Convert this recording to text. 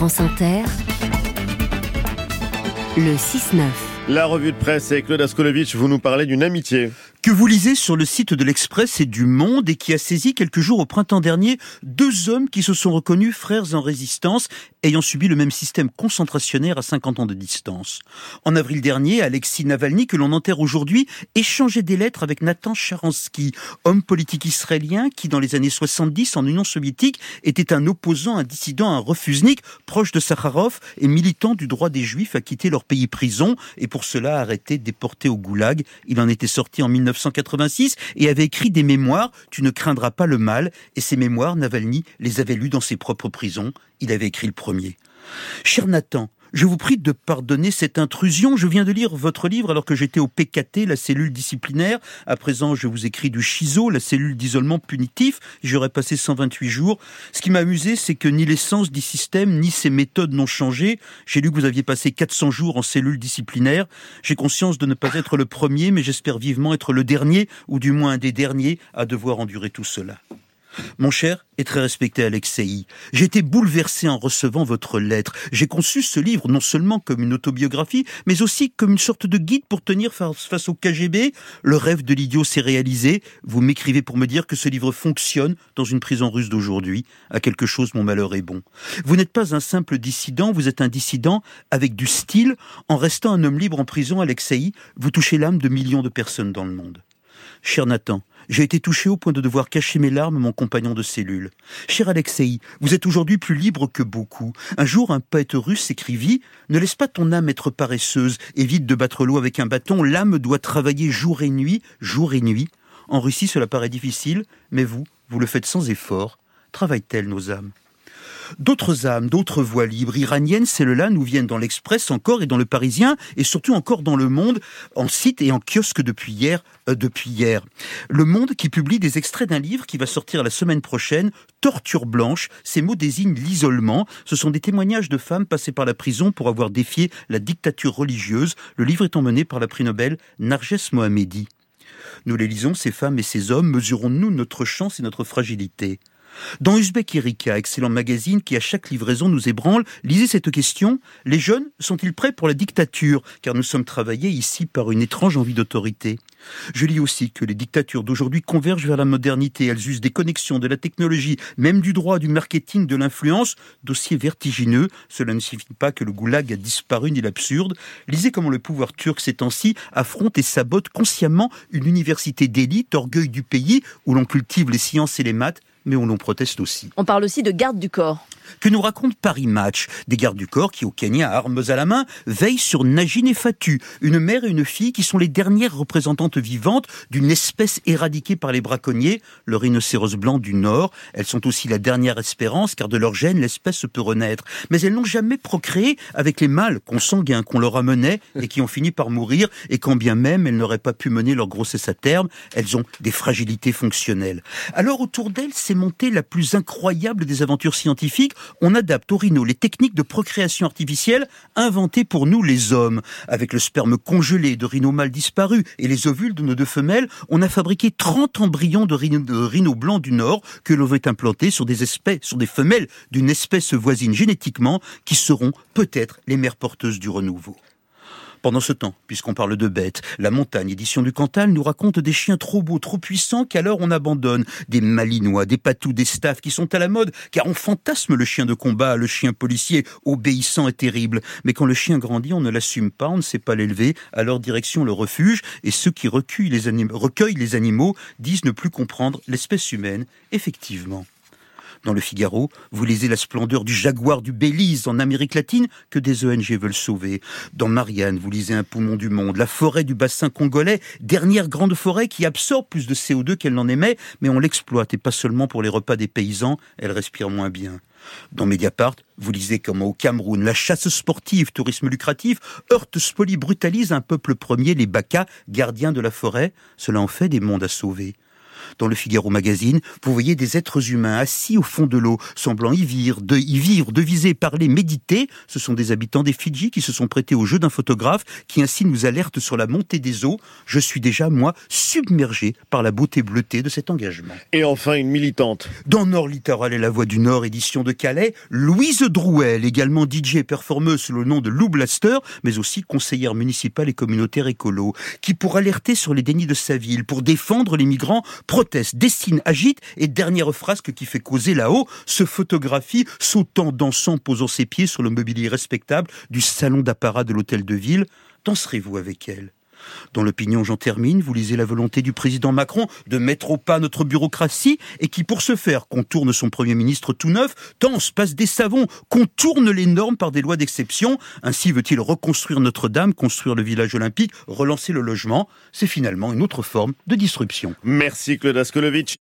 France Inter, le 6-9. La revue de presse avec Claude Askolovitch, vous nous parlez d'une amitié que vous lisez sur le site de l'Express et du Monde et qui a saisi quelques jours au printemps dernier deux hommes qui se sont reconnus frères en résistance ayant subi le même système concentrationnaire à 50 ans de distance. En avril dernier, Alexis Navalny, que l'on enterre aujourd'hui, échangeait des lettres avec Nathan Sharansky, homme politique israélien qui, dans les années 70, en Union soviétique, était un opposant, un dissident, un refusnik, proche de Sakharov et militant du droit des Juifs à quitter leur pays prison et pour cela arrêté, déporté au goulag. Il en était sorti en 1986 et avait écrit des mémoires Tu ne craindras pas le mal. Et ces mémoires, Navalny les avait lus dans ses propres prisons. Il avait écrit le premier. Cher Nathan, je vous prie de pardonner cette intrusion. Je viens de lire votre livre alors que j'étais au PKT, la cellule disciplinaire. À présent, je vous écris du CHISO, la cellule d'isolement punitif. J'aurais passé 128 jours. Ce qui m'a amusé, c'est que ni l'essence du système, ni ses méthodes n'ont changé. J'ai lu que vous aviez passé 400 jours en cellule disciplinaire. J'ai conscience de ne pas être le premier, mais j'espère vivement être le dernier, ou du moins un des derniers, à devoir endurer tout cela. Mon cher et très respecté Alexei, j'ai été bouleversé en recevant votre lettre. J'ai conçu ce livre non seulement comme une autobiographie, mais aussi comme une sorte de guide pour tenir face au KGB. Le rêve de l'idiot s'est réalisé. Vous m'écrivez pour me dire que ce livre fonctionne dans une prison russe d'aujourd'hui. À quelque chose, mon malheur est bon. Vous n'êtes pas un simple dissident, vous êtes un dissident avec du style. En restant un homme libre en prison, Alexei, vous touchez l'âme de millions de personnes dans le monde. Cher Nathan, j'ai été touché au point de devoir cacher mes larmes mon compagnon de cellule. Cher Alexei, vous êtes aujourd'hui plus libre que beaucoup. Un jour, un poète russe écrivit Ne laisse pas ton âme être paresseuse, évite de battre l'eau avec un bâton, l'âme doit travailler jour et nuit, jour et nuit. En Russie, cela paraît difficile, mais vous, vous le faites sans effort. Travaillent-elles nos âmes? D'autres âmes, d'autres voix libres iraniennes, celles-là nous viennent dans l'Express encore et dans le Parisien et surtout encore dans le Monde, en site et en kiosque depuis hier. Euh, depuis hier, le Monde qui publie des extraits d'un livre qui va sortir la semaine prochaine, Torture blanche. Ces mots désignent l'isolement. Ce sont des témoignages de femmes passées par la prison pour avoir défié la dictature religieuse. Le livre est emmené par la prix Nobel Narges Mohammedi. Nous les lisons, ces femmes et ces hommes, mesurons-nous notre chance et notre fragilité? Dans Uzbek Erika, excellent magazine qui à chaque livraison nous ébranle, lisez cette question Les jeunes sont-ils prêts pour la dictature? Car nous sommes travaillés ici par une étrange envie d'autorité. Je lis aussi que les dictatures d'aujourd'hui convergent vers la modernité. Elles usent des connexions, de la technologie, même du droit, du marketing, de l'influence. Dossier vertigineux. Cela ne signifie pas que le goulag a disparu ni l'absurde. Lisez comment le pouvoir turc ces temps-ci affronte et sabote consciemment une université d'élite, orgueil du pays, où l'on cultive les sciences et les maths, mais où l'on proteste aussi. On parle aussi de garde du corps. Que nous raconte Paris Match? Des gardes du corps qui, au Kenya, armes à la main, veillent sur Najin et Fatu, une mère et une fille qui sont les dernières représentantes vivantes d'une espèce éradiquée par les braconniers, le rhinocéros blanc du Nord. Elles sont aussi la dernière espérance, car de leur gène, l'espèce peut renaître. Mais elles n'ont jamais procréé avec les mâles consanguins qu'on leur amenait et qui ont fini par mourir, et quand bien même elles n'auraient pas pu mener leur grossesse à terme, elles ont des fragilités fonctionnelles. Alors autour d'elles, s'est montée la plus incroyable des aventures scientifiques. On adapte au rhino les techniques de procréation artificielle inventées pour nous les hommes. Avec le sperme congelé de rhino mâles disparus et les ovules de nos deux femelles, on a fabriqué 30 embryons de rhino, de blanc du Nord que l'on veut implanter sur sur des femelles d'une espèce voisine génétiquement qui seront peut-être les mères porteuses du renouveau. Pendant ce temps, puisqu'on parle de bêtes, la montagne, édition du Cantal, nous raconte des chiens trop beaux, trop puissants qu'alors on abandonne. Des malinois, des patous, des staffs qui sont à la mode, car on fantasme le chien de combat, le chien policier, obéissant et terrible. Mais quand le chien grandit, on ne l'assume pas, on ne sait pas l'élever, alors direction le refuge, et ceux qui recueillent les, recueillent les animaux disent ne plus comprendre l'espèce humaine. Effectivement. Dans le Figaro, vous lisez la splendeur du jaguar du Belize en Amérique latine que des ONG veulent sauver. Dans Marianne, vous lisez un poumon du monde, la forêt du bassin congolais, dernière grande forêt qui absorbe plus de CO2 qu'elle n'en émet, mais on l'exploite et pas seulement pour les repas des paysans, elle respire moins bien. Dans Mediapart, vous lisez comment au Cameroun, la chasse sportive, tourisme lucratif, heurte, spolie, brutalise un peuple premier, les Baka, gardiens de la forêt. Cela en fait des mondes à sauver. Dans le Figaro magazine, vous voyez des êtres humains assis au fond de l'eau, semblant y vivre, de y vivre, deviser, parler, méditer. Ce sont des habitants des Fidji qui se sont prêtés au jeu d'un photographe qui ainsi nous alerte sur la montée des eaux. Je suis déjà, moi, submergé par la beauté bleutée de cet engagement. Et enfin, une militante. Dans Nord Littoral et la Voix du Nord, édition de Calais, Louise Drouel, également DJ et performeuse sous le nom de Lou Blaster, mais aussi conseillère municipale et communautaire écolo, qui pour alerter sur les dénis de sa ville, pour défendre les migrants, proteste, destine, agite, et dernière frasque qui fait causer là-haut, se photographie sautant, dansant, posant ses pieds sur le mobilier respectable du salon d'apparat de l'hôtel de ville. Danserez-vous avec elle? Dans l'opinion, j'en termine, vous lisez la volonté du président Macron de mettre au pas notre bureaucratie et qui, pour ce faire, contourne son premier ministre tout neuf, danse, passe des savons, contourne les normes par des lois d'exception. Ainsi veut-il reconstruire Notre-Dame, construire le village olympique, relancer le logement. C'est finalement une autre forme de disruption. Merci Claude Askolovitch.